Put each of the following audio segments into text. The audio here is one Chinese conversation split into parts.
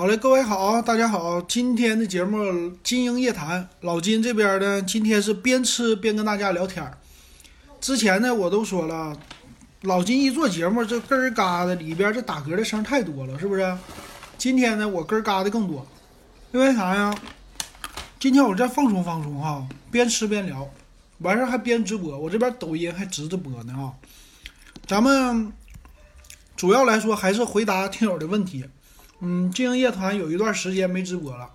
好嘞，各位好，大家好，今天的节目《金鹰夜谈》，老金这边呢，今天是边吃边跟大家聊天儿。之前呢，我都说了，老金一做节目，这根嘎的里边这打嗝的声太多了，是不是？今天呢，我根嘎的更多，因为啥呀？今天我再放松放松哈，边吃边聊，完事儿还边直播，我这边抖音还直着播呢啊。咱们主要来说还是回答听友的问题。嗯，经营夜团有一段时间没直播了，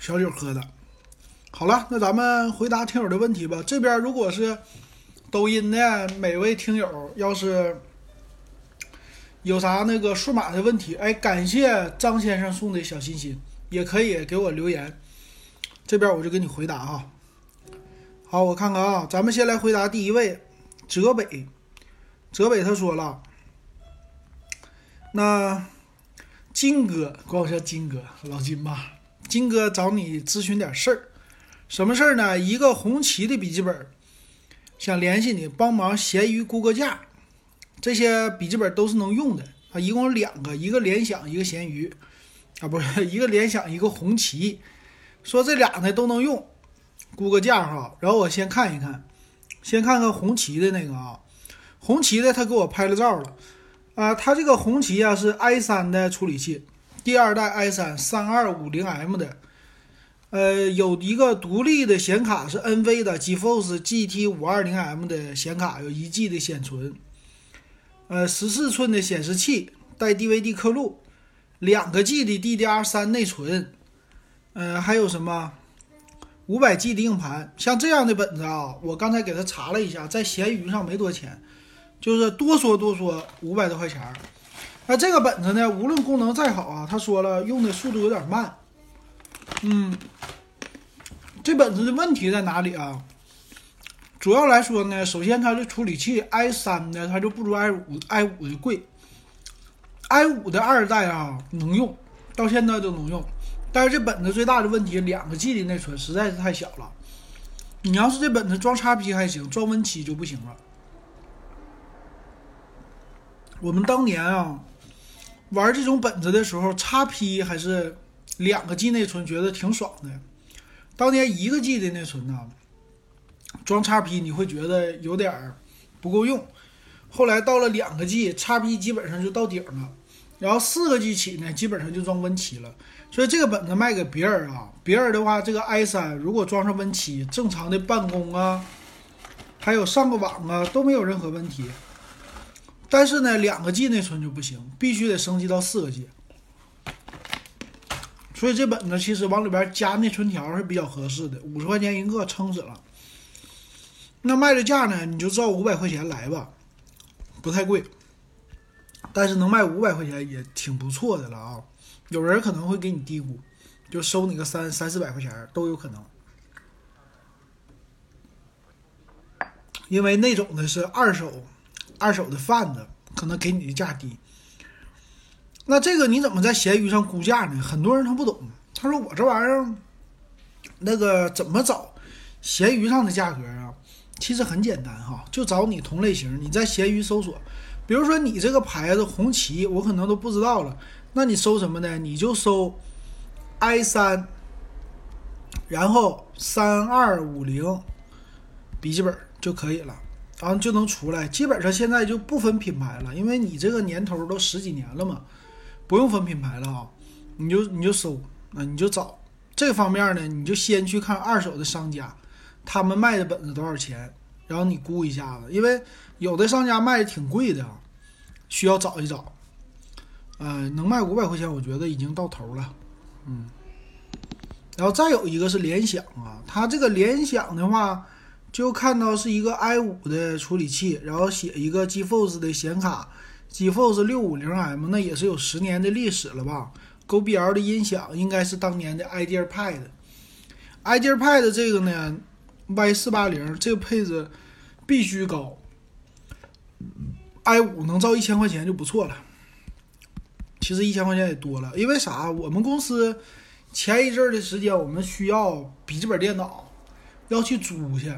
小酒喝的。好了，那咱们回答听友的问题吧。这边如果是抖音的每位听友，要是有啥那个数码的问题，哎，感谢张先生送的小心心，也可以给我留言，这边我就给你回答哈。好，我看看啊，咱们先来回答第一位，泽北，泽北他说了。那金哥管我叫金哥，老金吧。金哥找你咨询点事儿，什么事儿呢？一个红旗的笔记本，想联系你帮忙闲鱼估个价。这些笔记本都是能用的啊，一共两个，一个联想，一个闲鱼啊，不是 一个联想，一个红旗。说这俩呢都能用，估个价哈。然后我先看一看，先看看红旗的那个啊，红旗的他给我拍了照了。啊，它这个红旗啊是 i 三的处理器，第二代 i 三三二五零 M 的，呃，有一个独立的显卡是 NV 的 GeForce GT 五二零 M 的显卡，有一 G 的显存，呃，十四寸的显示器带 DVD 刻录，两个 G 的 DDR 三内存，呃，还有什么？五百 G 的硬盘，像这样的本子啊，我刚才给他查了一下，在闲鱼上没多钱。就是多说多说五百多块钱儿，那这个本子呢，无论功能再好啊，他说了用的速度有点慢。嗯，这本子的问题在哪里啊？主要来说呢，首先它的处理器 i 三的它就不如 i 五 i 五的贵，i 五的二代啊能用，到现在都能用，但是这本子最大的问题，两个 G 的内存实在是太小了。你要是这本子装 x P 还行，装 Win 七就不行了。我们当年啊，玩这种本子的时候，叉 P 还是两个 G 内存，觉得挺爽的。当年一个 G 的内存呢，装叉 P 你会觉得有点不够用。后来到了两个 G，叉 P 基本上就到顶了。然后四个 G 起呢，基本上就装 Win 七了。所以这个本子卖给别人啊，别人的话，这个 i 三如果装上 Win 七，正常的办公啊，还有上个网啊，都没有任何问题。但是呢，两个 G 内存就不行，必须得升级到四个 G。所以这本子其实往里边加内存条是比较合适的，五十块钱一个，撑死了。那卖的价呢，你就照五百块钱来吧，不太贵。但是能卖五百块钱也挺不错的了啊！有人可能会给你低估，就收你个三三四百块钱都有可能，因为那种的是二手。二手的贩子可能给你的价低，那这个你怎么在闲鱼上估价呢？很多人他不懂，他说我这玩意儿那个怎么找闲鱼上的价格啊？其实很简单哈，就找你同类型，你在闲鱼搜索，比如说你这个牌子红旗，我可能都不知道了，那你搜什么呢？你就搜 i 三，然后三二五零笔记本就可以了。然后就能出来，基本上现在就不分品牌了，因为你这个年头都十几年了嘛，不用分品牌了啊，你就你就搜啊，你就找这方面呢，你就先去看二手的商家，他们卖的本子多少钱，然后你估一下子，因为有的商家卖的挺贵的，需要找一找，呃，能卖五百块钱，我觉得已经到头了，嗯，然后再有一个是联想啊，它这个联想的话。就看到是一个 i 五的处理器，然后写一个 GeForce 的显卡，GeForce 六五零 M，那也是有十年的历史了吧？GoBL 的音响应该是当年的 IdeaPad，IdeaPad 这个呢，Y 四八零这个配置必须高，i 五能造一千块钱就不错了。其实一千块钱也多了，因为啥？我们公司前一阵的时间，我们需要笔记本电脑，要去租去。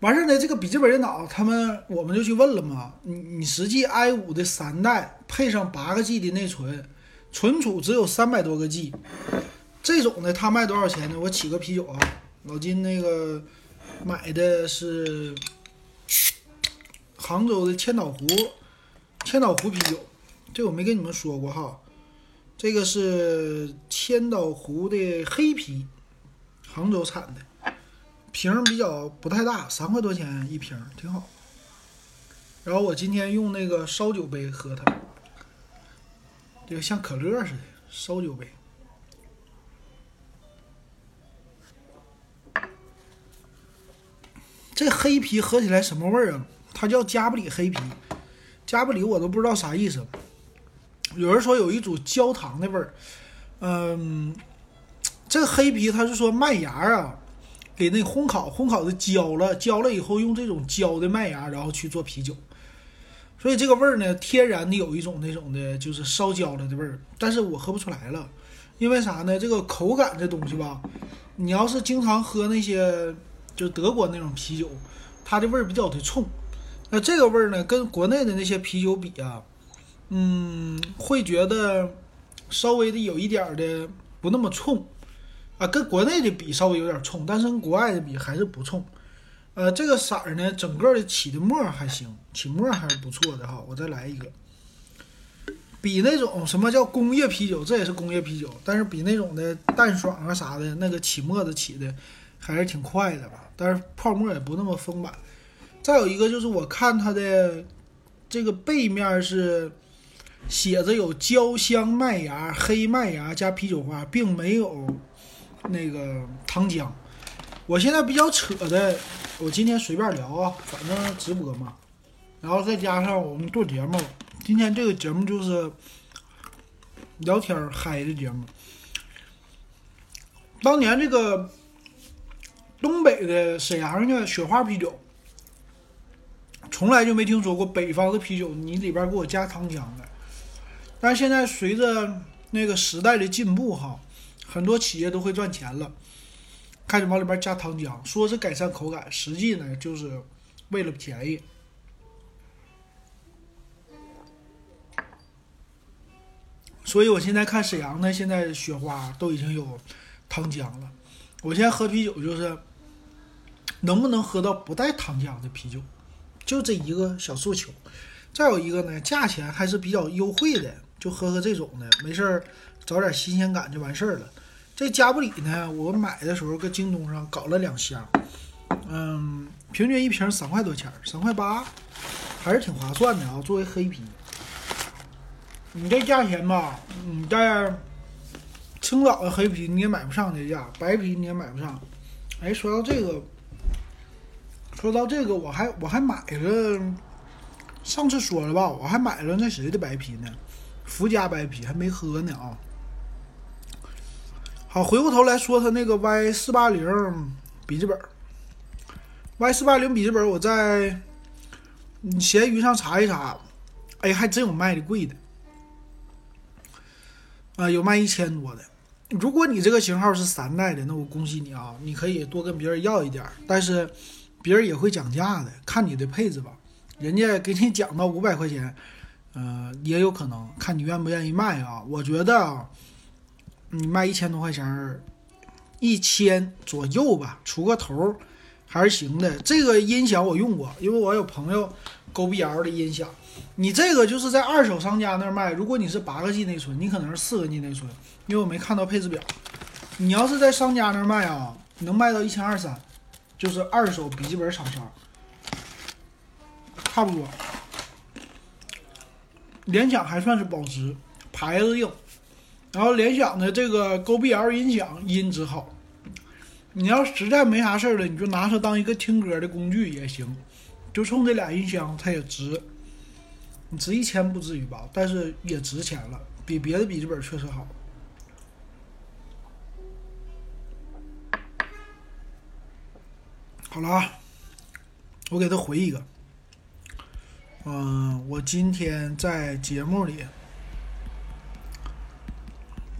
完事儿呢，这个笔记本电脑，他们我们就去问了嘛。你你实际 i 五的三代配上八个 G 的内存，存储只有三百多个 G，这种的它卖多少钱呢？我起个啤酒啊，老金那个买的是杭州的千岛湖，千岛湖啤酒，这我没跟你们说过哈。这个是千岛湖的黑啤，杭州产的。瓶比较不太大，三块多钱一瓶，挺好。然后我今天用那个烧酒杯喝它，这个像可乐似的烧酒杯。这黑啤喝起来什么味儿啊？它叫加布里黑啤，加布里我都不知道啥意思。有人说有一组焦糖的味儿，嗯，这黑啤它是说麦芽啊。给那烘烤，烘烤的焦了，焦了以后用这种焦的麦芽，然后去做啤酒，所以这个味儿呢，天然的有一种那种的，就是烧焦了的味儿。但是我喝不出来了，因为啥呢？这个口感这东西吧，你要是经常喝那些就德国那种啤酒，它的味儿比较的冲。那这个味儿呢，跟国内的那些啤酒比啊，嗯，会觉得稍微的有一点的不那么冲。啊，跟国内的比稍微有点冲，但是跟国外的比还是不冲。呃，这个色儿呢，整个的起的沫还行，起沫还是不错的哈。我再来一个，比那种什么叫工业啤酒，这也是工业啤酒，但是比那种的淡爽啊啥的，那个起沫子起的还是挺快的吧。但是泡沫也不那么丰满。再有一个就是我看它的这个背面是写着有焦香麦芽、黑麦芽加啤酒花，并没有。那个糖浆，我现在比较扯的，我今天随便聊啊，反正直播嘛，然后再加上我们做节目，今天这个节目就是聊天嗨的节目。当年这个东北的沈阳的雪花啤酒，从来就没听说过北方的啤酒你里边给我加糖浆的，但是现在随着那个时代的进步哈。很多企业都会赚钱了，开始往里边加糖浆，说是改善口感，实际呢就是为了便宜。所以我现在看沈阳的现在雪花都已经有糖浆了。我现在喝啤酒就是能不能喝到不带糖浆的啤酒，就这一个小诉求。再有一个呢，价钱还是比较优惠的，就喝喝这种的，没事儿。找点新鲜感就完事儿了。这加布里呢，我买的时候搁京东上搞了两箱，嗯，平均一瓶三块多钱，三块八，还是挺划算的啊。作为黑啤，你这价钱吧，你在青岛的黑啤你也买不上这价，白啤你也买不上。哎，说到这个，说到这个，我还我还买了，上次说了吧，我还买了那谁的白啤呢？福佳白啤还没喝呢啊。好，回过头来说，他那个 Y 四八零笔记本，Y 四八零笔记本，我在闲鱼上查一查，哎，还真有卖的贵的，啊，有卖一千多的。如果你这个型号是三代的，那我恭喜你啊，你可以多跟别人要一点，但是别人也会讲价的，看你的配置吧。人家给你讲到五百块钱，呃，也有可能，看你愿不愿意卖啊。我觉得啊。你卖一千多块钱，一千左右吧，出个头还是行的。这个音响我用过，因为我有朋友 Go B L 的音响。你这个就是在二手商家那儿卖，如果你是八个 G 内存，你可能是四个 G 内存，因为我没看到配置表。你要是在商家那儿卖啊，能卖到一千二三，就是二手笔记本厂商，差不多。联想还算是保值，牌子硬。然后联想的这个 Go B L 音响音质好，你要实在没啥事儿了，你就拿它当一个听歌的工具也行，就冲这俩音箱它也值，你值一千不至于吧，但是也值钱了，比别的笔记本确实好。好了啊，我给他回一个，嗯，我今天在节目里。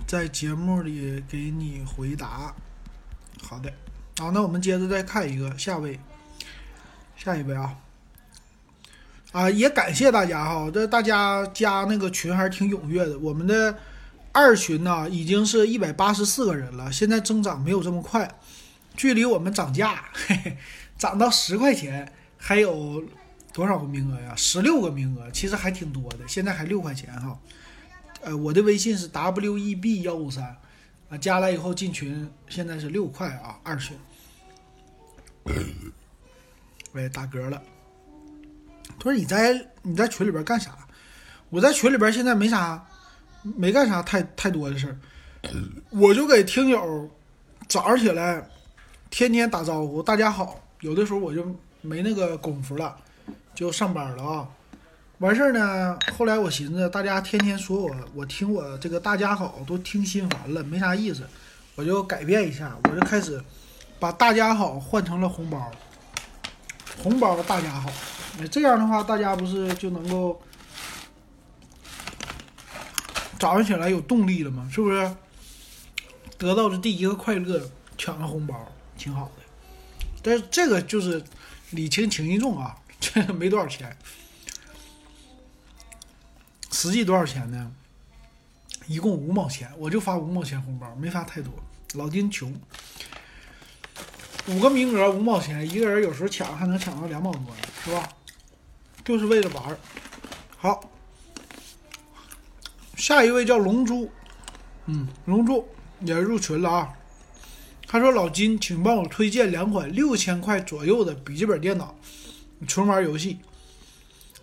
在节目里给你回答，好的，好，那我们接着再看一个，下位，下一位啊，啊，也感谢大家哈，这大家加那个群还是挺踊跃的。我们的二群呢，已经是一百八十四个人了，现在增长没有这么快，距离我们涨价，嘿嘿，涨到十块钱还有多少个名额呀？十六个名额，其实还挺多的。现在还六块钱哈。呃，我的微信是 w e b 幺五三，啊，加了以后进群，现在是六块啊，二群。喂，打嗝了。他说你在你在群里边干啥？我在群里边现在没啥，没干啥太太多的事儿，我就给听友早上起来天天打招呼，大家好。有的时候我就没那个功夫了，就上班了啊。完事儿呢，后来我寻思，大家天天说我，我听我这个大家好都听心烦了，没啥意思，我就改变一下，我就开始把大家好换成了红包，红包大家好，这样的话大家不是就能够早上起来有动力了吗？是不是？得到的第一个快乐，抢个红包，挺好的。但是这个就是礼轻情意重啊，这没多少钱。实际多少钱呢？一共五毛钱，我就发五毛钱红包，没发太多。老金穷，五个名额五毛钱，一个人有时候抢还能抢到两毛多呢，是吧？就是为了玩儿。好，下一位叫龙珠，嗯，龙珠也入群了啊。他说：“老金，请帮我推荐两款六千块左右的笔记本电脑，纯玩游戏。”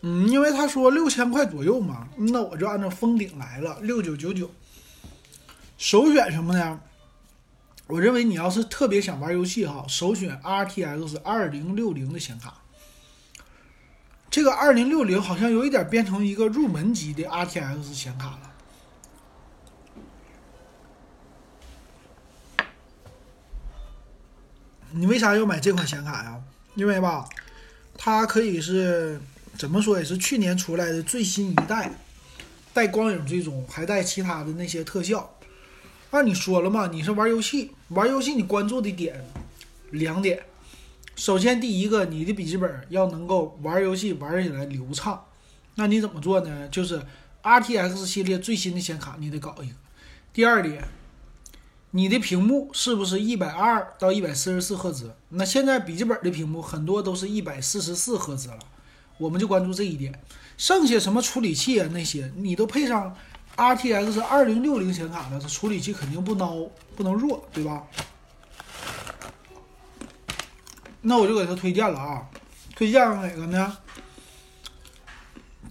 嗯，因为他说六千块左右嘛，那我就按照封顶来了，六九九九。首选什么呢？我认为你要是特别想玩游戏哈，首选 RTX 二零六零的显卡。这个二零六零好像有一点变成一个入门级的 RTX 显卡了。你为啥要买这款显卡呀？因为吧，它可以是。怎么说也是去年出来的最新一代，带光影追踪，还带其他的那些特效。按你说了嘛，你是玩游戏，玩游戏你关注的点两点。首先第一个，你的笔记本要能够玩游戏玩起来流畅。那你怎么做呢？就是 RTX 系列最新的显卡，你得搞一个。第二点，你的屏幕是不是一百二到一百四十四赫兹？那现在笔记本的屏幕很多都是一百四十四赫兹了。我们就关注这一点，剩下什么处理器啊那些，你都配上 RTX 二零六零显卡了，这处理器肯定不孬，不能弱，对吧？那我就给他推荐了啊，推荐哪个呢？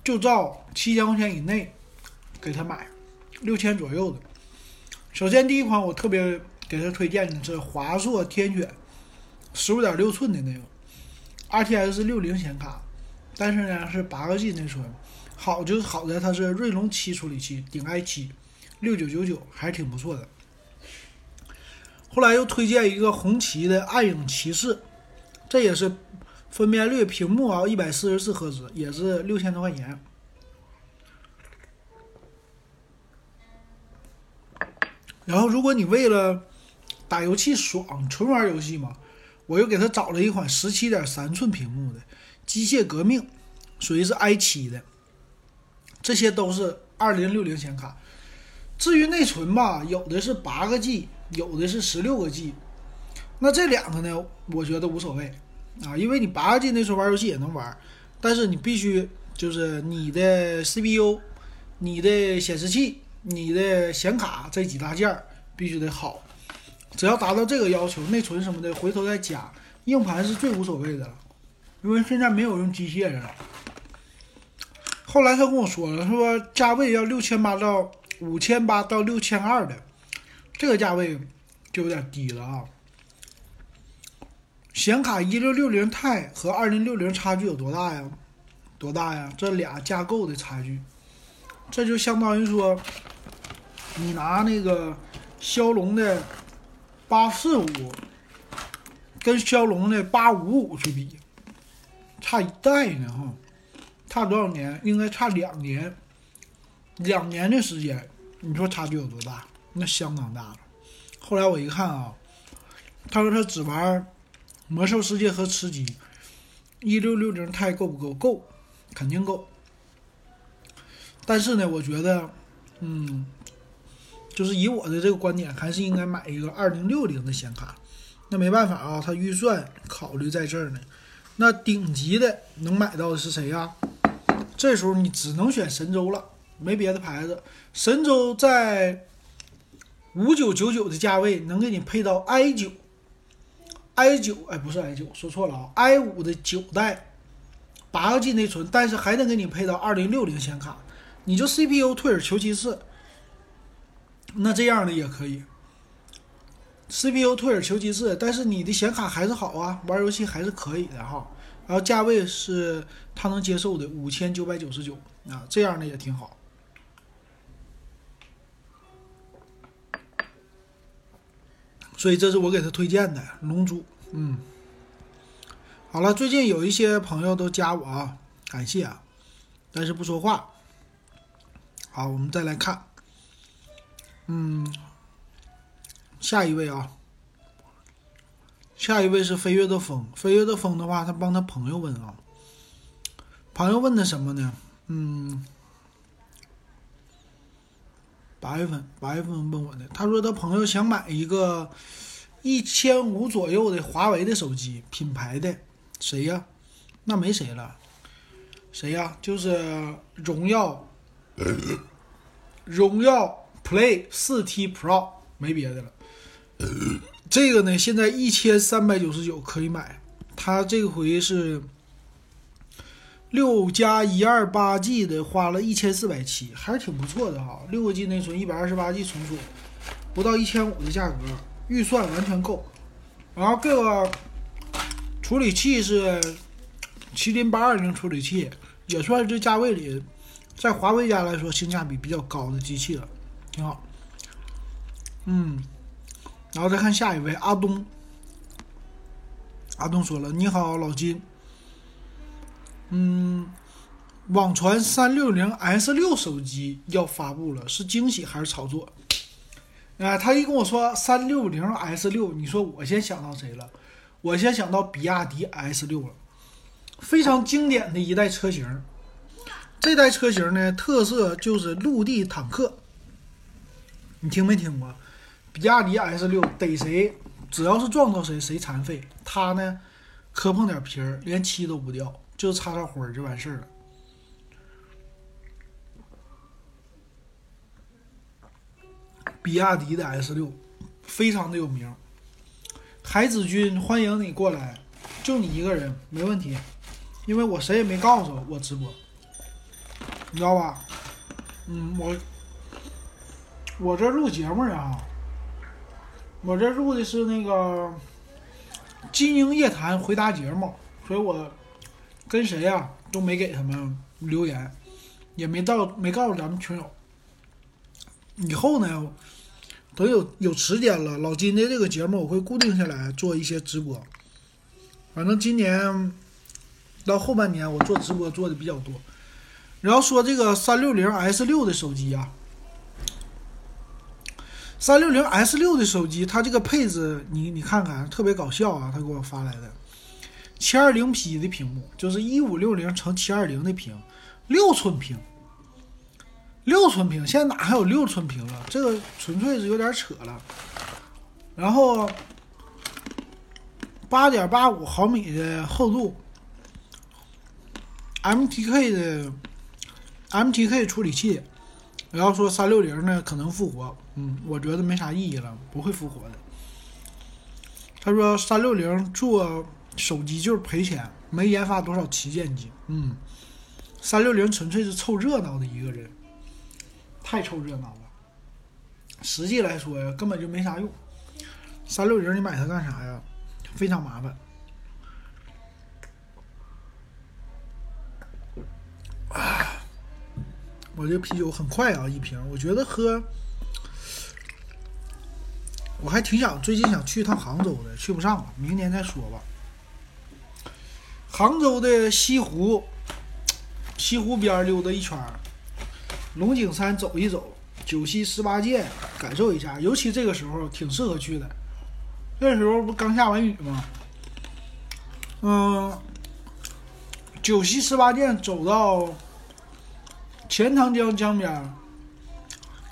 就照七千块钱以内给他买，六千左右的。首先第一款我特别给他推荐的是华硕天选十五点六寸的那个 RTX 六零显卡。但是呢，是八个 G 内存，好就好在它是锐龙七处理器，顶 i 七，六九九九还是挺不错的。后来又推荐一个红旗的暗影骑士，这也是分辨率、屏幕啊一百四十四赫兹，也是六千多块钱。然后如果你为了打游戏爽，纯玩游戏嘛，我又给他找了一款十七点三寸屏幕的。机械革命属于是 i 七的，这些都是二零六零显卡。至于内存吧，有的是八个 G，有的是十六个 G。那这两个呢，我觉得无所谓啊，因为你八个 G 内存玩游戏也能玩，但是你必须就是你的 CPU、你的显示器、你的显卡这几大件必须得好。只要达到这个要求，内存什么的回头再加，硬盘是最无所谓的了。因为现在没有用机械的了。后来他跟我说了，说价位要六千八到五千八到六千二的，这个价位就有点低了啊。显卡一六六零 Ti 和二零六零差距有多大呀？多大呀？这俩架构的差距，这就相当于说，你拿那个骁龙的八四五跟骁龙的八五五去比。差一代呢，哈，差多少年？应该差两年，两年的时间，你说差距有多大？那相当大了。后来我一看啊，他说他只玩《魔兽世界》和吃鸡，一六六零钛够不够？够，肯定够。但是呢，我觉得，嗯，就是以我的这个观点，还是应该买一个二零六零的显卡。那没办法啊，他预算考虑在这儿呢。那顶级的能买到的是谁呀？这时候你只能选神州了，没别的牌子。神州在五九九九的价位能给你配到 i 九，i 九哎不是 i 九，说错了啊，i 五的九代，八个 G 内存，但是还能给你配到二零六零显卡，你就 CPU 退而求其次，那这样的也可以。CPU 退而求其次，但是你的显卡还是好啊，玩游戏还是可以的哈。然后价位是他能接受的，五千九百九十九啊，这样的也挺好。所以这是我给他推荐的龙珠，嗯。好了，最近有一些朋友都加我啊，感谢啊，但是不说话。好，我们再来看，嗯。下一位啊，下一位是飞跃的风。飞跃的风的话，他帮他朋友问啊，朋友问他什么呢？嗯，八月份，八月份问我的，他说他朋友想买一个一千五左右的华为的手机，品牌的，谁呀？那没谁了，谁呀？就是荣耀，荣耀 Play 四 T Pro，没别的了。这个呢，现在一千三百九十九可以买，它这回是六加一二八 G 的，花了一千四百七，还是挺不错的哈。六个 G 内存，一百二十八 G 存储，不到一千五的价格，预算完全够。然后这个处理器是麒麟八二零处理器，也算是这价位里在华为家来说性价比比较高的机器了，挺好。嗯。然后再看下一位阿东，阿东说了：“你好，老金。嗯，网传三六零 S 六手机要发布了，是惊喜还是炒作？”啊，他一跟我说三六零 S 六，你说我先想到谁了？我先想到比亚迪 S 六了，非常经典的一代车型。这代车型呢，特色就是陆地坦克。你听没听过？比亚迪 S 六逮谁，只要是撞到谁，谁残废。它呢，磕碰点皮儿，连漆都不掉，就擦擦灰就完事儿了。比亚迪的 S 六非常的有名，海子君欢迎你过来，就你一个人没问题，因为我谁也没告诉我直播，你知道吧？嗯，我我这录节目啊。我这录的是那个《金鹰夜谈》回答节目，所以我跟谁呀都没给他们留言，也没到没告诉咱们群友。以后呢，等有有时间了，老金的这个节目我会固定下来做一些直播。反正今年到后半年我做直播做的比较多。然后说这个三六零 S 六的手机呀。三六零 S 六的手机，它这个配置，你你看看，特别搞笑啊！他给我发来的，七二零 P 的屏幕，就是一五六零乘七二零的屏，六寸屏，六寸屏，现在哪还有六寸屏了？这个纯粹是有点扯了。然后八点八五毫米的厚度，MTK 的 MTK 处理器。然后说三六零呢可能复活，嗯，我觉得没啥意义了，不会复活的。他说三六零做手机就是赔钱，没研发多少旗舰机，嗯，三六零纯粹是凑热闹的一个人，太凑热闹了。实际来说呀，根本就没啥用。三六零你买它干啥呀？非常麻烦。我这啤酒很快啊，一瓶。我觉得喝，我还挺想最近想去一趟杭州的，去不上了，明年再说吧。杭州的西湖，西湖边溜达一圈龙井山走一走，九溪十八涧感受一下，尤其这个时候挺适合去的。那时候不刚下完雨吗？嗯，九溪十八涧走到钱塘江江边，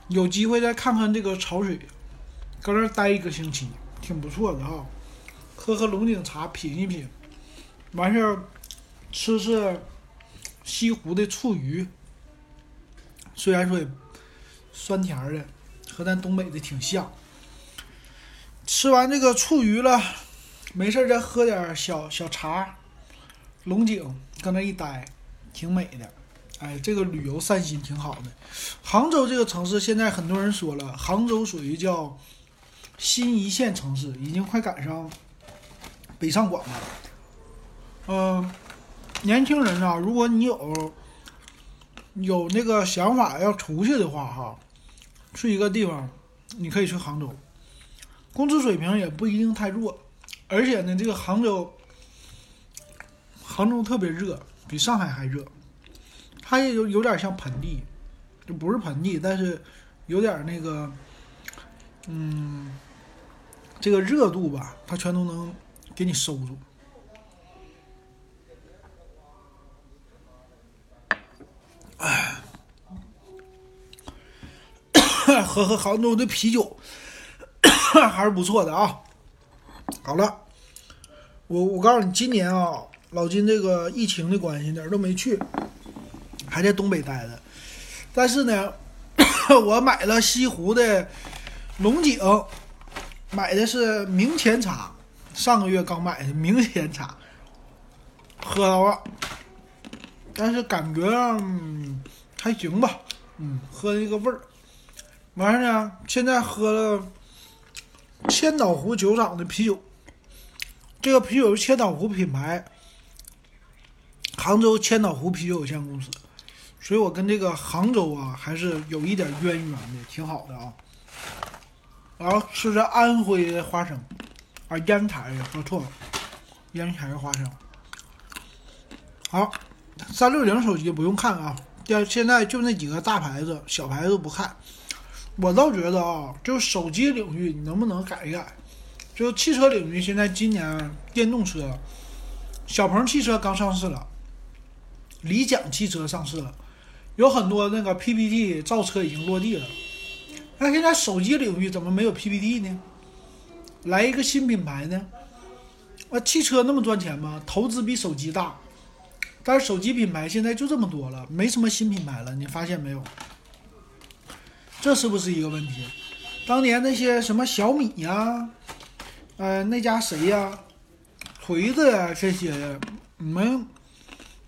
有机会再看看这个潮水，搁那待一个星期，挺不错的哈。喝喝龙井茶，品一品，完事儿吃吃西湖的醋鱼，虽然说也酸甜的，和咱东北的挺像。吃完这个醋鱼了，没事再喝点小小茶，龙井搁那一待，挺美的。哎，这个旅游散心挺好的。杭州这个城市现在很多人说了，杭州属于叫新一线城市，已经快赶上北上广了。嗯、年轻人啊，如果你有有那个想法要出去的话，哈，去一个地方，你可以去杭州，工资水平也不一定太弱，而且呢，这个杭州，杭州特别热，比上海还热，它也有有点像盆地，就不是盆地，但是有点那个，嗯，这个热度吧，它全都能给你收住。喝喝杭州的啤酒，还是不错的啊。好了，我我告诉你，今年啊，老金这个疫情的关系哪儿都没去，还在东北待着。但是呢，我买了西湖的龙井，买的是明前茶，上个月刚买的明前茶，喝到了，但是感觉、嗯、还行吧，嗯，喝那个味儿。完事呢，现在喝了千岛湖酒厂的啤酒，这个啤酒是千岛湖品牌，杭州千岛湖啤酒有限公司，所以我跟这个杭州啊还是有一点渊源的，挺好的啊。然后吃着安徽的花生，啊烟台的说错了，烟台的花生。好，三六零手机不用看啊，现现在就那几个大牌子，小牌子不看。我倒觉得啊，就手机领域你能不能改一改？就汽车领域，现在今年电动车，小鹏汽车刚上市了，理想汽车上市了，有很多那个 PPT 造车已经落地了。那现在手机领域怎么没有 PPT 呢？来一个新品牌呢？啊，汽车那么赚钱吗？投资比手机大，但是手机品牌现在就这么多了，没什么新品牌了，你发现没有？这是不是一个问题？当年那些什么小米呀、呃，那家谁呀、锤子呀这些，你们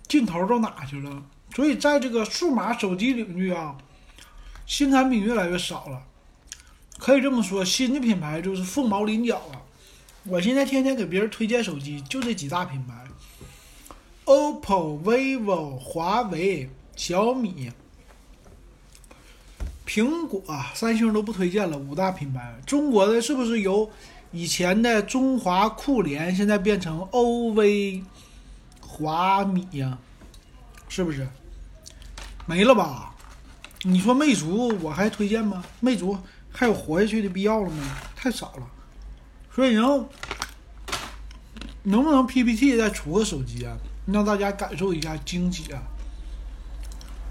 劲头都哪去了？所以在这个数码手机领域啊，新产品越来越少了。可以这么说，新的品牌就是凤毛麟角啊。我现在天天给别人推荐手机，就这几大品牌：OPPO、vivo、华为、小米。苹果、三星都不推荐了，五大品牌。中国的是不是由以前的中华酷联，现在变成 OV、华米呀、是不是？没了吧？你说魅族我还推荐吗？魅族还有活下去的必要了吗？太少了。所以能能不能 PPT 再出个手机啊，让大家感受一下惊喜啊？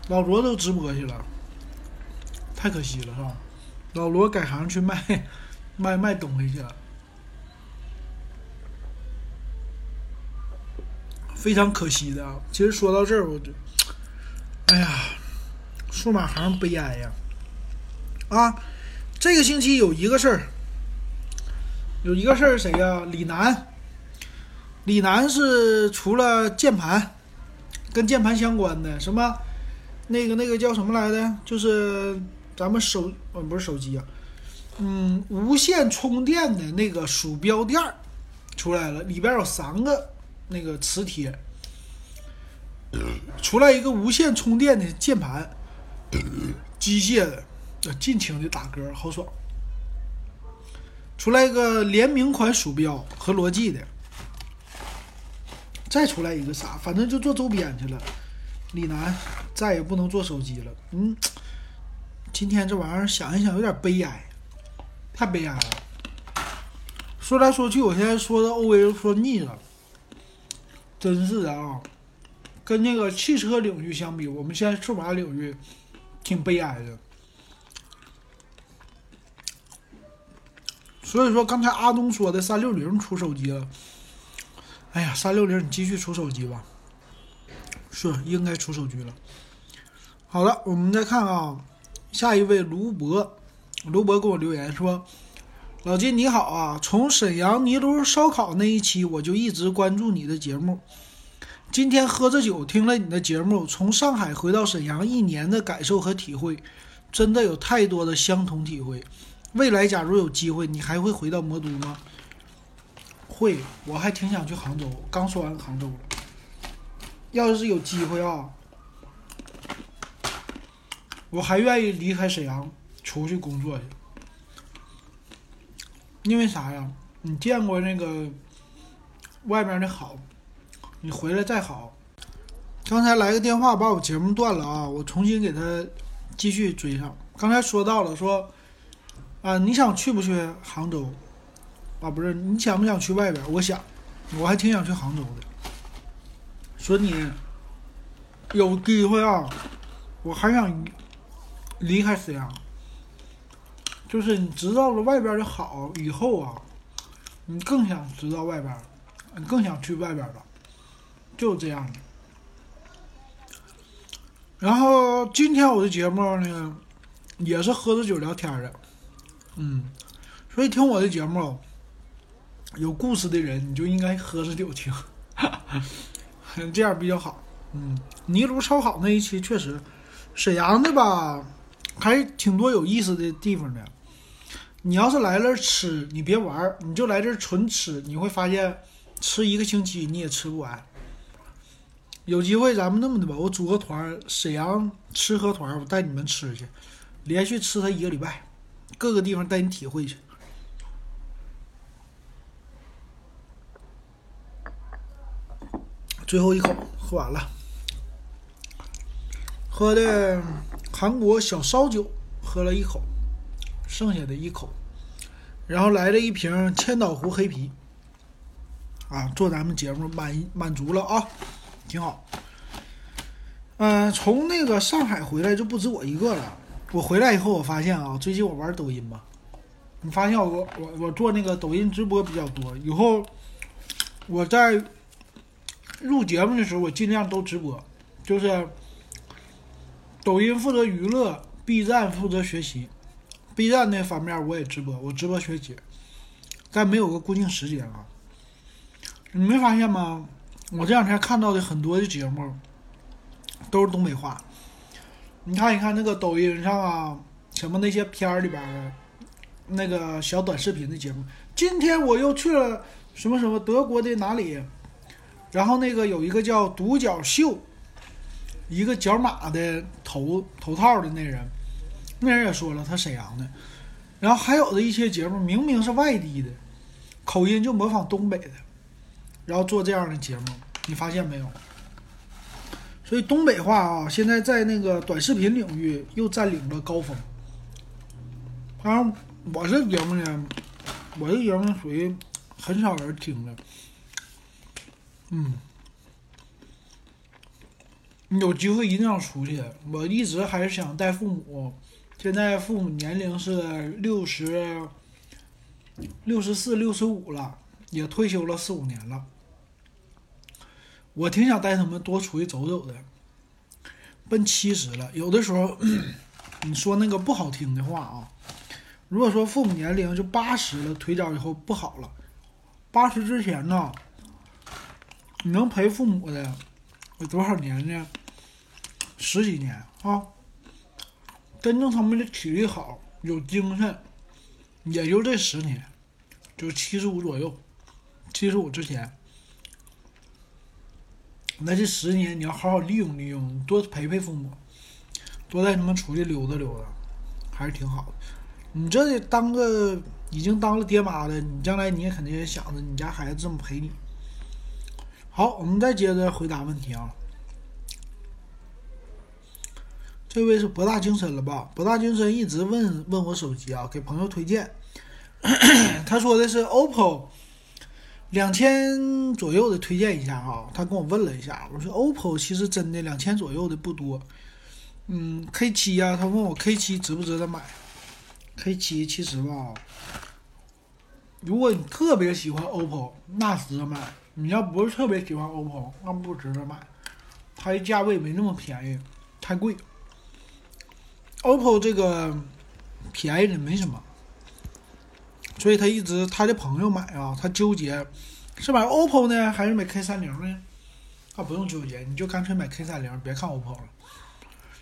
老罗都直播去了。太可惜了，是吧？老罗改行去卖卖卖东西去了，非常可惜的啊。其实说到这儿，我就，哎呀，数码行悲哀呀！啊，这个星期有一个事儿，有一个事儿谁呀？李楠，李楠是除了键盘，跟键盘相关的什么，那个那个叫什么来的？就是。咱们手呃不是手机啊，嗯，无线充电的那个鼠标垫儿出来了，里边有三个那个磁铁，出来一个无线充电的键盘，机械的，尽情的打嗝，好爽。出来一个联名款鼠标和罗技的，再出来一个啥？反正就做周边去了。李楠再也不能做手机了，嗯。今天这玩意儿想一想有点悲哀，太悲哀了。说来说去，我现在说的 OV 说腻了，真是的啊！跟那个汽车领域相比，我们现在数码领域挺悲哀的。所以说，刚才阿东说的三六零出手机了，哎呀，三六零你继续出手机吧，是应该出手机了。好了，我们再看啊，下一位卢博，卢博给我留言说：“老金你好啊，从沈阳泥炉烧烤那一期我就一直关注你的节目。今天喝着酒听了你的节目，从上海回到沈阳一年的感受和体会，真的有太多的相同体会。未来假如有机会，你还会回到魔都吗？会，我还挺想去杭州，刚说完杭州。要是有机会啊。”我还愿意离开沈阳出去工作去，因为啥呀？你见过那个外面的好，你回来再好。刚才来个电话把我节目断了啊！我重新给他继续追上。刚才说到了说啊，你想去不去杭州？啊，不是，你想不想去外边？我想，我还挺想去杭州的。说你有机会啊，我还想。离开沈阳，就是你知道了外边的好以后啊，你更想知道外边，你更想去外边了，就这样的。然后今天我的节目呢，也是喝着酒聊天的，嗯，所以听我的节目，有故事的人你就应该喝着酒听，这样比较好。嗯，泥炉烧烤那一期确实，沈阳的吧。还挺多有意思的地方的。你要是来这儿吃，你别玩儿，你就来这儿纯吃，你会发现吃一个星期你也吃不完。有机会咱们那么的吧，我组个团，沈阳吃喝团，我带你们吃去，连续吃它一个礼拜，各个地方带你体会去。最后一口喝完了，喝的。韩国小烧酒喝了一口，剩下的一口，然后来了一瓶千岛湖黑啤，啊，做咱们节目满满足了啊，挺好。嗯，从那个上海回来就不止我一个了。我回来以后，我发现啊，最近我玩抖音吧，你发现我我我做那个抖音直播比较多。以后我在录节目的时候，我尽量都直播，就是。抖音负责娱乐，B 站负责学习。B 站那方面我也直播，我直播学习，但没有个固定时间啊。你没发现吗？我这两天看到的很多的节目都是东北话。你看一看那个抖音上啊，什么那些片儿里边的那个小短视频的节目。今天我又去了什么什么德国的哪里，然后那个有一个叫独角秀。一个角马的头头套的那人，那人也说了他沈阳的，然后还有的一些节目明明是外地的，口音就模仿东北的，然后做这样的节目，你发现没有？所以东北话啊，现在在那个短视频领域又占领了高峰。当然，我这节目呢，我这节目属于很少人听的，嗯。有机会一定要出去。我一直还是想带父母，现在父母年龄是六十、六十四、六十五了，也退休了四五年了。我挺想带他们多出去走走的。奔七十了，有的时候 你说那个不好听的话啊，如果说父母年龄就八十了，腿脚以后不好了，八十之前呢，你能陪父母的有多少年呢？十几年啊，真正他们的体力好、有精神，也就这十年，就七十五左右，七十五之前，那这十年你要好好利用利用，多陪陪父母，多带他们出去溜达溜达，还是挺好的。你这当个已经当了爹妈的，你将来你也肯定也想着你家孩子这么陪你。好，我们再接着回答问题啊。这位是博大精深了吧？博大精深一直问问我手机啊，给朋友推荐。他说的是 OPPO 两千左右的推荐一下哈，他跟我问了一下，我说 OPPO 其实真的两千左右的不多，嗯，K 七呀，他问我 K 七值不值得买？K 七其实吧，如果你特别喜欢 OPPO，那值得买；你要不是特别喜欢 OPPO，那不值得买，它的价位没那么便宜，太贵。OPPO 这个便宜的没什么。所以他一直他的朋友买啊，他纠结是买 OPPO 呢还是买 K 三零呢？啊，不用纠结，你就干脆买 K 三零，别看 OPPO 了，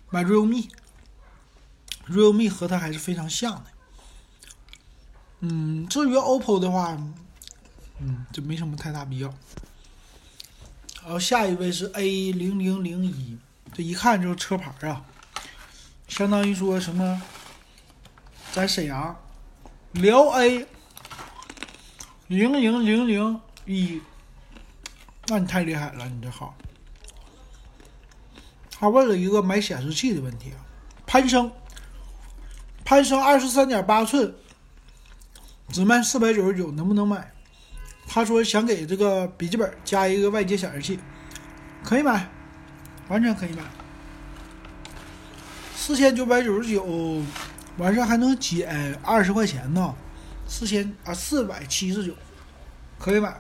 买 Realme，Realme 和它还是非常像的。嗯，至于 OPPO 的话，嗯，就没什么太大必要。然后下一位是 A 零零零一，这一看就是车牌啊，相当于说什么，在沈阳。辽 A 零零零零一，那你太厉害了，你这号。他问了一个买显示器的问题啊，攀升，攀升二十三点八寸，只卖四百九十九，能不能买？他说想给这个笔记本加一个外接显示器，可以买，完全可以买，四千九百九十九。完事还能减二十块钱呢，四千啊四百七十九，可以买。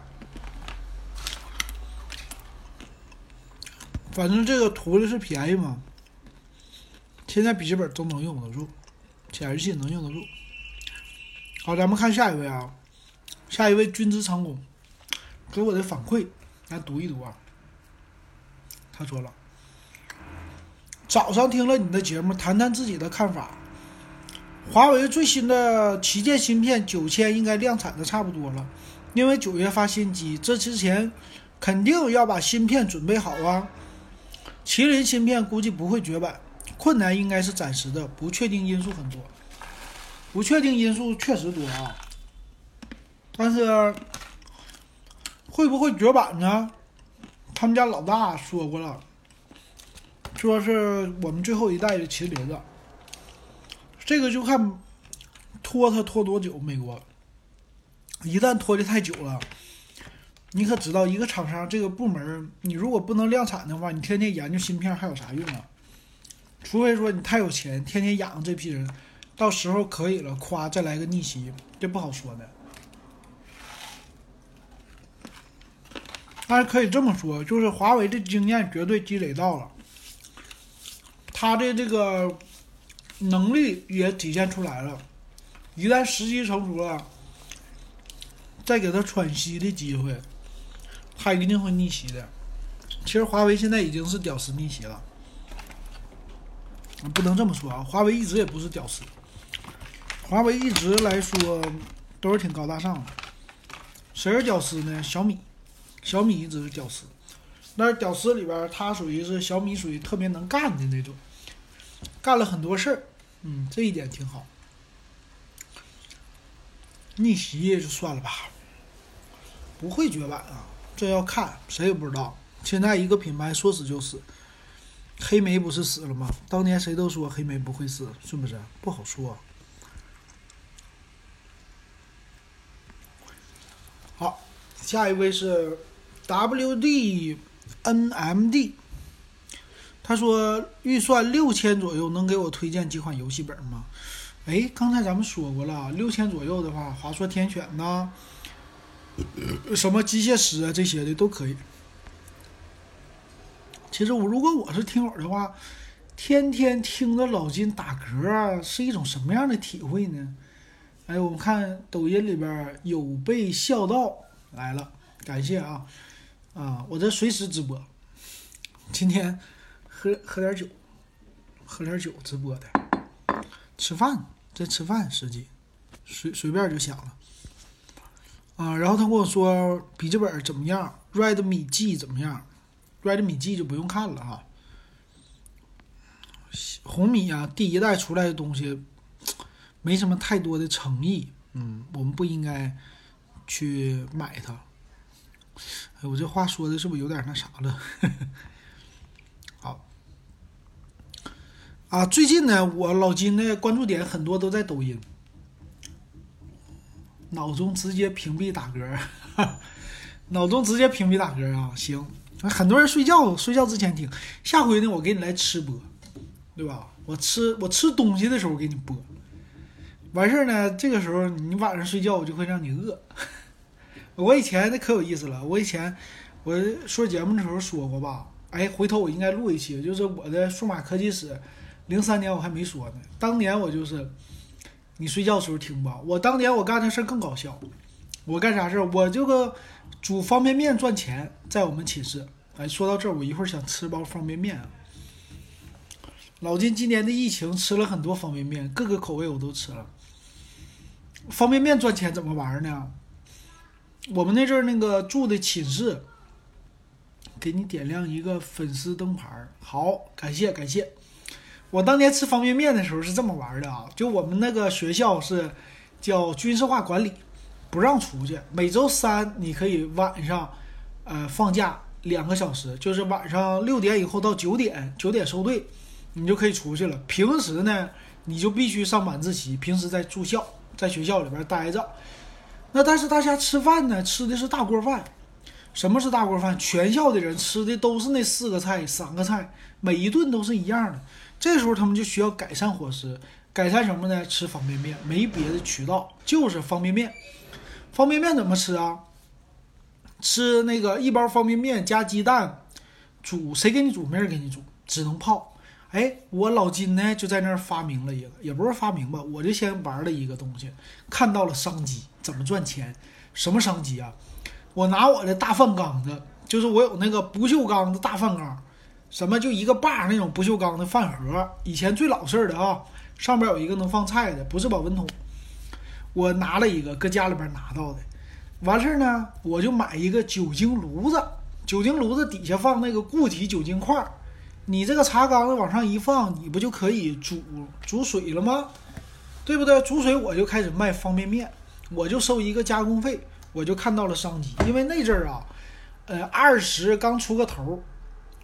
反正这个图的是便宜嘛，现在笔记本都能用得住，显示器能用得住。好，咱们看下一位啊，下一位君子长工给我的反馈，来读一读啊。他说了，早上听了你的节目，谈谈自己的看法。华为最新的旗舰芯片九千应该量产的差不多了，因为九月发新机，这之前肯定要把芯片准备好啊。麒麟芯片估计不会绝版，困难应该是暂时的，不确定因素很多，不确定因素确实多啊。但是会不会绝版呢？他们家老大说过了，说是我们最后一代的麒麟了。这个就看拖它拖多久。美国一旦拖的太久了，你可知道一个厂商这个部门，你如果不能量产的话，你天天研究芯片还有啥用啊？除非说你太有钱，天天养这批人，到时候可以了，夸再来个逆袭，这不好说的。但是可以这么说，就是华为的经验绝对积累到了，他的这个。能力也体现出来了，一旦时机成熟了，再给他喘息的机会，他一定会逆袭的。其实华为现在已经是屌丝逆袭了，不能这么说啊，华为一直也不是屌丝，华为一直来说都是挺高大上的。谁是屌丝呢？小米，小米一直是屌丝，但是屌丝里边，他属于是小米属于特别能干的那种。干了很多事儿，嗯，这一点挺好。逆袭就算了吧，不会绝版啊，这要看谁也不知道。现在一个品牌说死就死，黑莓不是死了吗？当年谁都说黑莓不会死，是不是？不好说。好，下一位是 WDNMD。他说预算六千左右，能给我推荐几款游戏本吗？哎，刚才咱们说过了，六千左右的话，华硕天选呐，什么机械师啊这些的都可以。其实我如果我是听友的话，天天听着老金打嗝是一种什么样的体会呢？哎，我们看抖音里边有被笑到来了，感谢啊啊！我这随时直播，今天。喝喝点酒，喝点酒直播的，吃饭在吃饭，时机随随便就想了啊。然后他跟我说笔记本怎么样，Redmi G 怎么样？Redmi G 就不用看了哈。红米啊，第一代出来的东西没什么太多的诚意，嗯，我们不应该去买它。哎，我这话说的是不是有点那啥了？啊，最近呢，我老金的关注点很多都在抖音。脑中直接屏蔽打嗝，脑中直接屏蔽打嗝啊！行，很多人睡觉睡觉之前听，下回呢我给你来吃播，对吧？我吃我吃东西的时候给你播，完事儿呢，这个时候你晚上睡觉我就会让你饿。我以前那可有意思了，我以前我说节目的时候说过吧？哎，回头我应该录一期，就是我的数码科技史，零三年我还没说呢，当年我就是。你睡觉时候听吧。我当年我干的事更搞笑，我干啥事？我这个煮方便面赚钱，在我们寝室。哎，说到这儿，我一会儿想吃包方便面啊。老金今年的疫情吃了很多方便面，各个口味我都吃了。方便面赚钱怎么玩呢？我们那阵儿那个住的寝室，给你点亮一个粉丝灯牌儿。好，感谢感谢。我当年吃方便面的时候是这么玩的啊，就我们那个学校是叫军事化管理，不让出去。每周三你可以晚上，呃，放假两个小时，就是晚上六点以后到九点，九点收队，你就可以出去了。平时呢，你就必须上晚自习，平时在住校，在学校里边待着。那但是大家吃饭呢，吃的是大锅饭。什么是大锅饭？全校的人吃的都是那四个菜、三个菜，每一顿都是一样的。这时候他们就需要改善伙食，改善什么呢？吃方便面，没别的渠道，就是方便面。方便面怎么吃啊？吃那个一包方便面加鸡蛋，煮谁给你煮？没人给你煮，只能泡。哎，我老金呢就在那儿发明了一个，也不是发明吧，我就先玩了一个东西，看到了商机，怎么赚钱？什么商机啊？我拿我的大饭缸子，就是我有那个不锈钢的大饭缸。什么就一个把那种不锈钢的饭盒，以前最老式的啊，上边有一个能放菜的，不是保温桶。我拿了一个，搁家里边拿到的。完事儿呢，我就买一个酒精炉子，酒精炉子底下放那个固体酒精块儿，你这个茶缸子往上一放，你不就可以煮煮水了吗？对不对？煮水我就开始卖方便面，我就收一个加工费，我就看到了商机。因为那阵儿啊，呃，二十刚出个头。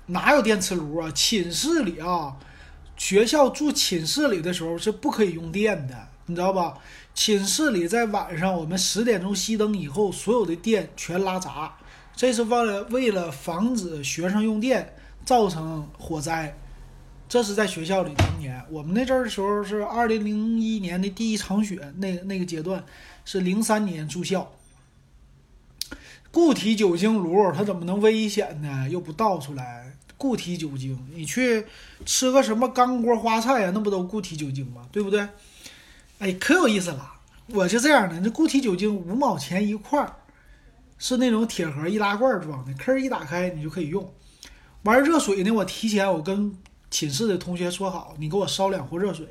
哪有电磁炉啊？寝室里啊，学校住寝室里的时候是不可以用电的，你知道吧？寝室里在晚上我们十点钟熄灯以后，所有的电全拉闸，这是为了为了防止学生用电造成火灾。这是在学校里当年我们那阵儿的时候是二零零一年的第一场雪，那那个阶段是零三年住校。固体酒精炉它怎么能危险呢？又不倒出来。固体酒精，你去吃个什么干锅花菜呀？那不都固体酒精吗？对不对？哎，可有意思了。我是这样的，那固体酒精五毛钱一块儿，是那种铁盒易拉罐装的，坑一打开你就可以用。玩热水呢，我提前我跟寝室的同学说好，你给我烧两壶热水。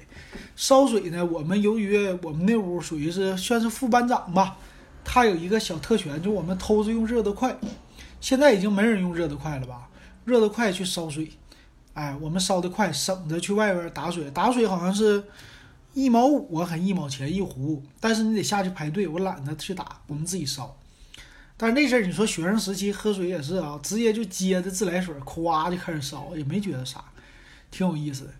烧水呢，我们由于我们那屋属于是算是副班长吧。他有一个小特权，就我们偷着用热得快。现在已经没人用热得快了吧？热得快去烧水，哎，我们烧得快，省着去外边打水。打水好像是一毛五还一毛钱一壶，但是你得下去排队，我懒得去打，我们自己烧。但是那阵儿你说学生时期喝水也是啊，直接就接着自来水，咵就开始烧，也没觉得啥，挺有意思的。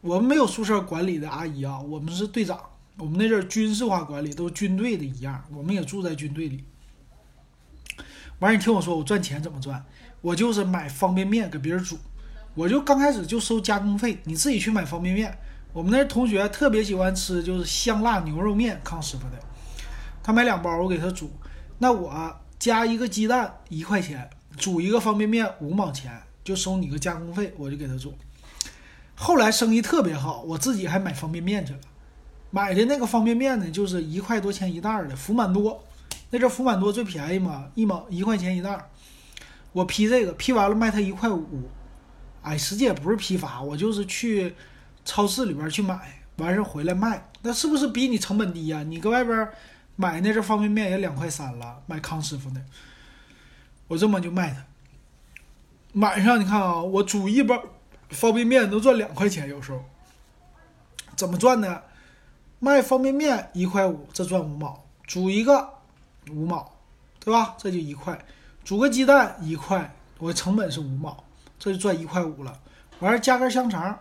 我们没有宿舍管理的阿姨啊，我们是队长。我们那阵儿军事化管理，都军队的一样。我们也住在军队里。完，你听我说，我赚钱怎么赚？我就是买方便面给别人煮。我就刚开始就收加工费，你自己去买方便面。我们那同学特别喜欢吃，就是香辣牛肉面，康师傅的。他买两包，我给他煮。那我加一个鸡蛋一块钱，煮一个方便面五毛钱，就收你个加工费，我就给他煮。后来生意特别好，我自己还买方便面去了。买的那个方便面呢，就是一块多钱一袋的福满多，那阵福满多最便宜嘛，一毛一块钱一袋。我批这个批完了卖他一块五，哎，实际也不是批发，我就是去超市里边去买，完事回来卖，那是不是比你成本低呀？你搁外边买那阵方便面也两块三了，卖康师傅的，我这么就卖他。晚上你看啊，我煮一包方便面都赚两块钱，有时候怎么赚呢？卖方便面一块五，这赚五毛；煮一个五毛，对吧？这就一块。煮个鸡蛋一块，我成本是五毛，这就赚一块五了。完事加根香肠，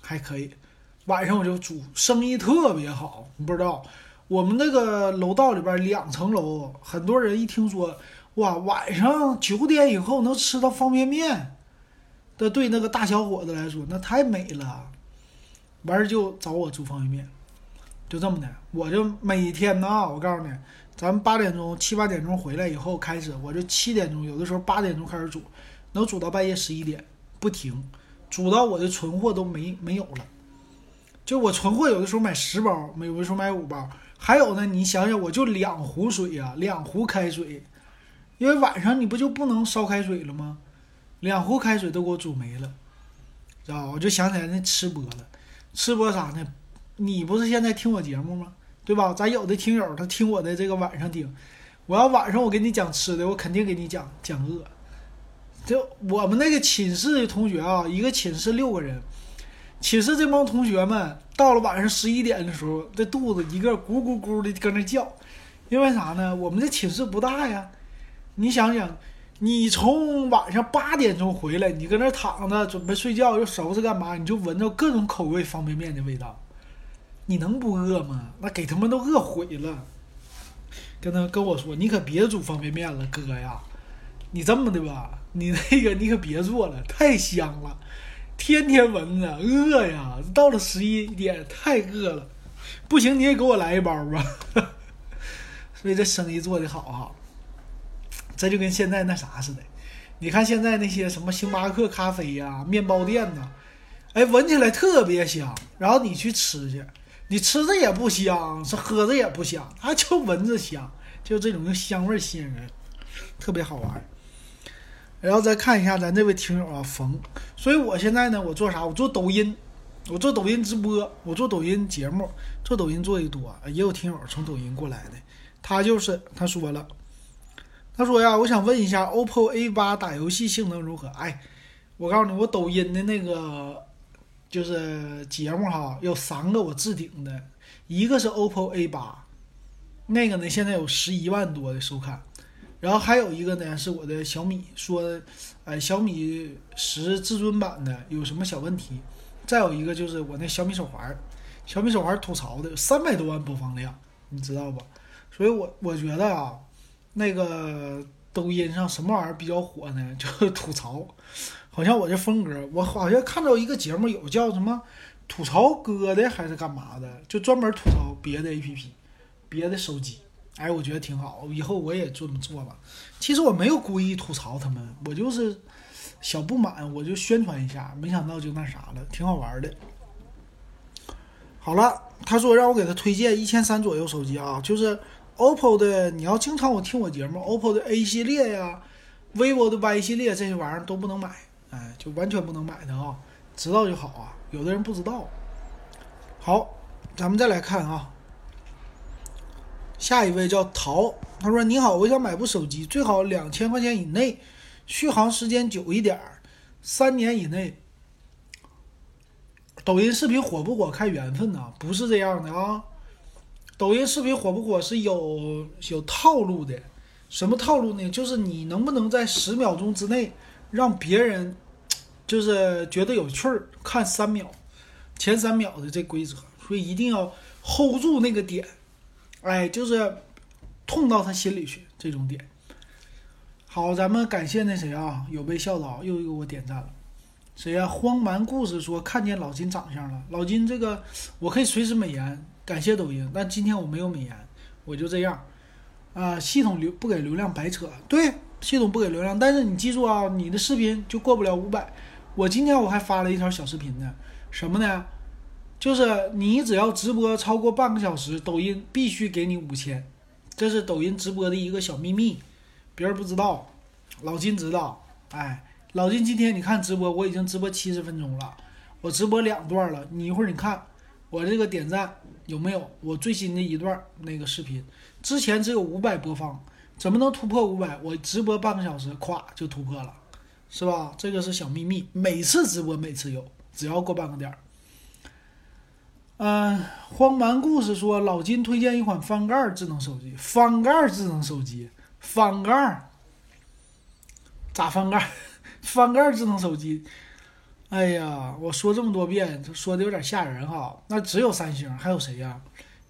还可以。晚上我就煮，生意特别好。你不知道，我们那个楼道里边两层楼，很多人一听说，哇，晚上九点以后能吃到方便面，这对那个大小伙子来说那太美了。完事就找我煮方便面，就这么的，我就每天呢，我告诉你，咱们八点钟、七八点钟回来以后开始，我就七点钟，有的时候八点钟开始煮，能煮到半夜十一点不停，煮到我的存货都没没有了。就我存货有的时候买十包，有的时候买五包。还有呢，你想想，我就两壶水呀，两壶开水，因为晚上你不就不能烧开水了吗？两壶开水都给我煮没了，知道吧？我就想起来那吃播了，吃播啥呢？你不是现在听我节目吗？对吧？咱有的听友他听我的这个晚上听，我要晚上我给你讲吃的，我肯定给你讲讲饿。就我们那个寝室的同学啊，一个寝室六个人。寝室这帮同学们到了晚上十一点的时候，这肚子一个咕咕咕的搁那叫，因为啥呢？我们这寝室不大呀。你想想，你从晚上八点钟回来，你搁那躺着准备睡觉，又收拾干嘛？你就闻着各种口味方便面的味道，你能不饿吗？那给他们都饿毁了。跟他跟我说，你可别煮方便面了，哥呀，你这么的吧，你那个你可别做了，太香了。天天闻着，饿呀！到了十一点，太饿了，不行，你也给我来一包吧。所以这生意做的好哈，这就跟现在那啥似的。你看现在那些什么星巴克咖啡呀、面包店呐，哎，闻起来特别香。然后你去吃去，你吃着也不香，是喝着也不香，啊，就闻着香，就这种香味吸引人，特别好玩。然后再看一下咱这位听友啊，冯。所以我现在呢，我做啥？我做抖音，我做抖音直播，我做抖音节目，做抖音做的多。也有听友从抖音过来的，他就是他说了，他说呀，我想问一下，OPPO A 八打游戏性能如何？哎，我告诉你，我抖音的那个就是节目哈，有三个我置顶的，一个是 OPPO A 八，那个呢现在有十一万多的收看。然后还有一个呢，是我的小米说，哎，小米十至尊版的有什么小问题？再有一个就是我那小米手环，小米手环吐槽的三百多万播放量，你知道不？所以我我觉得啊，那个抖音上什么玩意儿比较火呢？就是吐槽，好像我这风格，我好像看到一个节目有叫什么吐槽哥的还是干嘛的，就专门吐槽别的 APP，别的手机。哎，我觉得挺好，以后我也这么做吧。其实我没有故意吐槽他们，我就是小不满，我就宣传一下。没想到就那啥了，挺好玩的。好了，他说让我给他推荐一千三左右手机啊，就是 OPPO 的。你要经常我听我节目，OPPO 的 A 系列呀，vivo 的 Y 系列这些玩意儿都不能买，哎，就完全不能买的啊。知道就好啊，有的人不知道。好，咱们再来看啊。下一位叫陶，他说：“你好，我想买部手机，最好两千块钱以内，续航时间久一点，三年以内。抖音视频火不火看缘分呐，不是这样的啊。抖音视频火不火是有有套路的，什么套路呢？就是你能不能在十秒钟之内让别人就是觉得有趣儿，看三秒，前三秒的这规则，所以一定要 hold 住那个点。”哎，就是痛到他心里去这种点。好，咱们感谢那谁啊，有被笑到，又给我点赞了。谁呀？荒蛮故事说看见老金长相了。老金这个我可以随时美颜，感谢抖音，但今天我没有美颜，我就这样。啊，系统流不给流量白扯，对，系统不给流量，但是你记住啊，你的视频就过不了五百。我今天我还发了一条小视频呢，什么呢？就是你只要直播超过半个小时，抖音必须给你五千，这是抖音直播的一个小秘密，别人不知道，老金知道。哎，老金今天你看直播，我已经直播七十分钟了，我直播两段了，你一会儿你看我这个点赞有没有？我最新的一段那个视频，之前只有五百播放，怎么能突破五百？我直播半个小时，咵就突破了，是吧？这个是小秘密，每次直播每次有，只要过半个点儿。嗯，荒蛮故事说老金推荐一款翻盖智能手机，翻盖智能手机，翻盖咋翻盖？翻盖智能手机，哎呀，我说这么多遍，说的有点吓人哈。那只有三星，还有谁呀？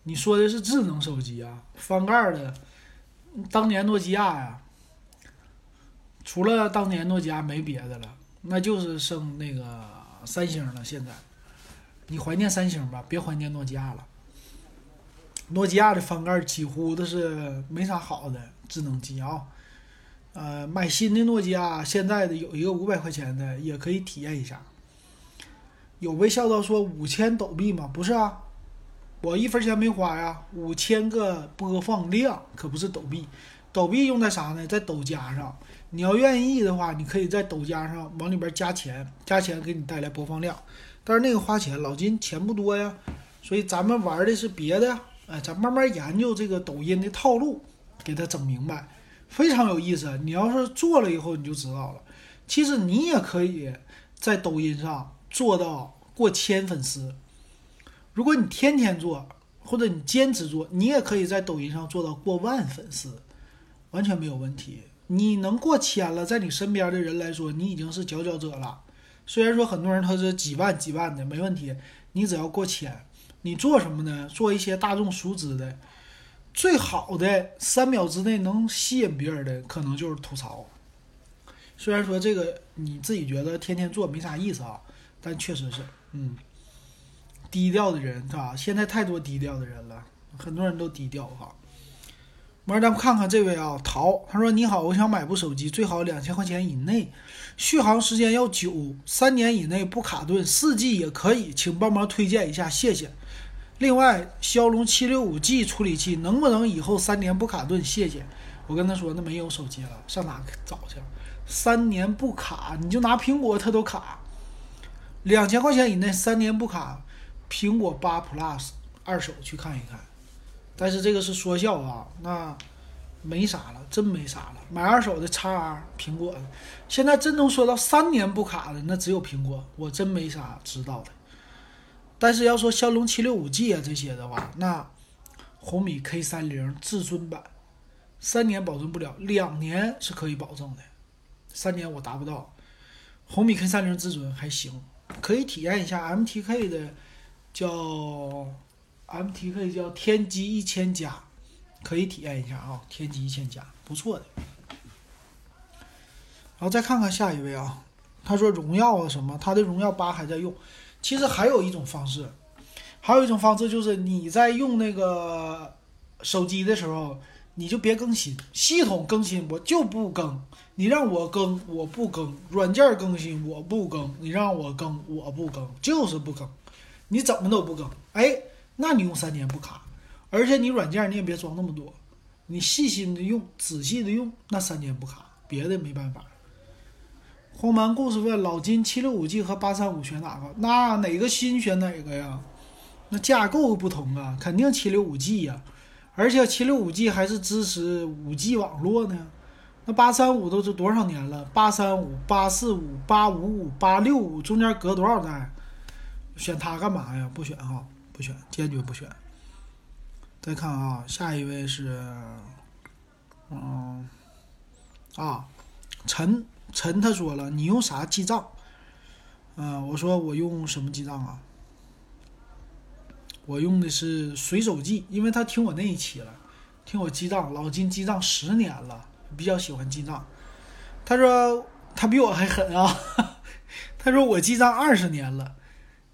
你说的是智能手机啊，翻盖的，当年诺基亚呀，除了当年诺基亚没别的了，那就是剩那个三星了。现在，你怀念三星吧，别怀念诺基亚了。诺基亚的翻盖几乎都是没啥好的智能机啊。呃，买新的诺基亚，现在的有一个五百块钱的，也可以体验一下。有被笑到说五千抖币吗？不是啊，我一分钱没花呀。五千个播放量可不是抖币，抖币用在啥呢？在抖加上。你要愿意的话，你可以在抖加上往里边加钱，加钱给你带来播放量。但是那个花钱，老金钱不多呀，所以咱们玩的是别的。哎，咱慢慢研究这个抖音的套路，给它整明白。非常有意思，你要是做了以后你就知道了。其实你也可以在抖音上做到过千粉丝。如果你天天做，或者你坚持做，你也可以在抖音上做到过万粉丝，完全没有问题。你能过千了，在你身边的人来说，你已经是佼佼者了。虽然说很多人他是几万几万的，没问题。你只要过千，你做什么呢？做一些大众熟知的。最好的三秒之内能吸引别人的，可能就是吐槽。虽然说这个你自己觉得天天做没啥意思啊，但确实是，嗯，低调的人是吧？现在太多低调的人了，很多人都低调哈。完，咱们看看这位啊，陶，他说：“你好，我想买部手机，最好两千块钱以内，续航时间要久，三年以内不卡顿，四 G 也可以，请帮忙推荐一下，谢谢。”另外，骁龙七六五 G 处理器能不能以后三年不卡顿？谢谢。我跟他说，那没有手机了，上哪找去？三年不卡，你就拿苹果它都卡。两千块钱以内三年不卡，苹果八 Plus 二手去看一看。但是这个是说笑啊，那没啥了，真没啥了。买二手的叉苹果的，现在真能说到三年不卡的，那只有苹果，我真没啥知道的。但是要说骁龙七六五 G 啊这些的话，那红米 K 三零至尊版三年保证不了，两年是可以保证的，三年我达不到。红米 K 三零至尊还行，可以体验一下 MTK 的，叫 MTK 叫天玑一千加，可以体验一下啊，天玑一千加不错的。然后再看看下一位啊，他说荣耀啊什么，他的荣耀八还在用。其实还有一种方式，还有一种方式就是你在用那个手机的时候，你就别更新系统更新，我就不更。你让我更，我不更；软件更新，我不更。你让我更，我不更，就是不更。你怎么都不更，哎，那你用三年不卡，而且你软件你也别装那么多，你细心的用，仔细的用，那三年不卡，别的没办法。荒蛮故事问老金：七六五 G 和八三五选哪个？那哪个新选哪个呀？那架构不同啊，肯定七六五 G 呀。而且七六五 G 还是支持五 G 网络呢。那八三五都是多少年了？八三五、八四五、八五五、八六五，中间隔多少代？选他干嘛呀？不选哈，不选，坚决不选。再看啊，下一位是，嗯，啊，陈。陈他说了，你用啥记账？嗯，我说我用什么记账啊？我用的是随手记，因为他听我那一期了，听我记账，老金记账十年了，比较喜欢记账。他说他比我还狠啊，他说我记账二十年了。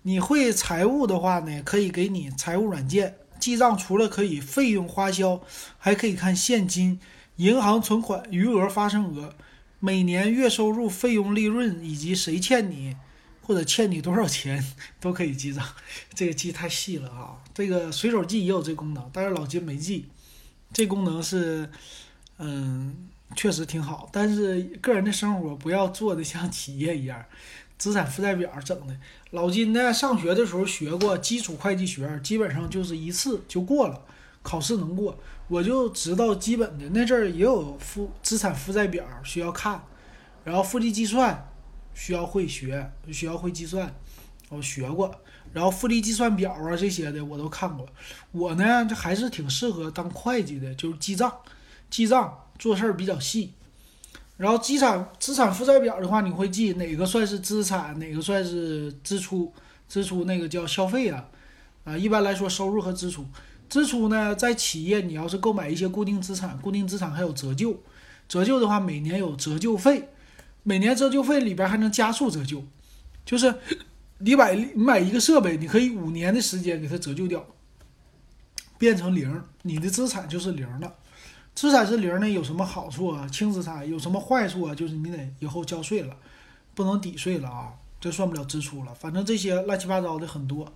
你会财务的话呢，可以给你财务软件记账，除了可以费用花销，还可以看现金、银行存款、余额、发生额。每年月收入、费用、利润以及谁欠你或者欠你多少钱都可以记账，这个记太细了啊！这个随手记也有这功能，但是老金没记。这功能是，嗯，确实挺好，但是 个人的生活不要做的像企业一样，资产负债表整的。老金呢，上学的时候学过基础会计学，基本上就是一次就过了，考试能过。我就知道基本的那阵儿也有负资产负债表需要看，然后复利计算需要会学，需要会计算，我学过，然后复利计算表啊这些的我都看过。我呢，这还是挺适合当会计的，就是记账，记账做事儿比较细。然后资产资产负债表的话，你会记哪个算是资产，哪个算是支出？支出那个叫消费啊，啊，一般来说收入和支出。支出呢，在企业你要是购买一些固定资产，固定资产还有折旧，折旧的话每年有折旧费，每年折旧费里边还能加速折旧，就是你买你买一个设备，你可以五年的时间给它折旧掉，变成零，你的资产就是零了。资产是零呢，有什么好处啊？轻资产有什么坏处啊？就是你得以后交税了，不能抵税了啊，这算不了支出了。反正这些乱七八糟的很多，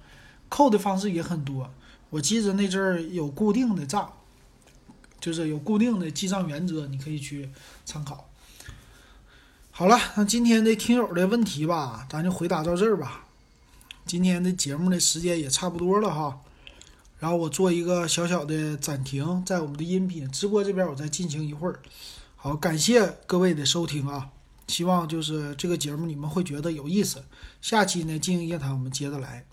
扣的方式也很多。我记着那阵儿有固定的账，就是有固定的记账原则，你可以去参考。好了，那今天的听友的问题吧，咱就回答到这儿吧。今天的节目的时间也差不多了哈，然后我做一个小小的暂停，在我们的音频直播这边我再进行一会儿。好，感谢各位的收听啊，希望就是这个节目你们会觉得有意思。下期呢，经营夜谈我们接着来。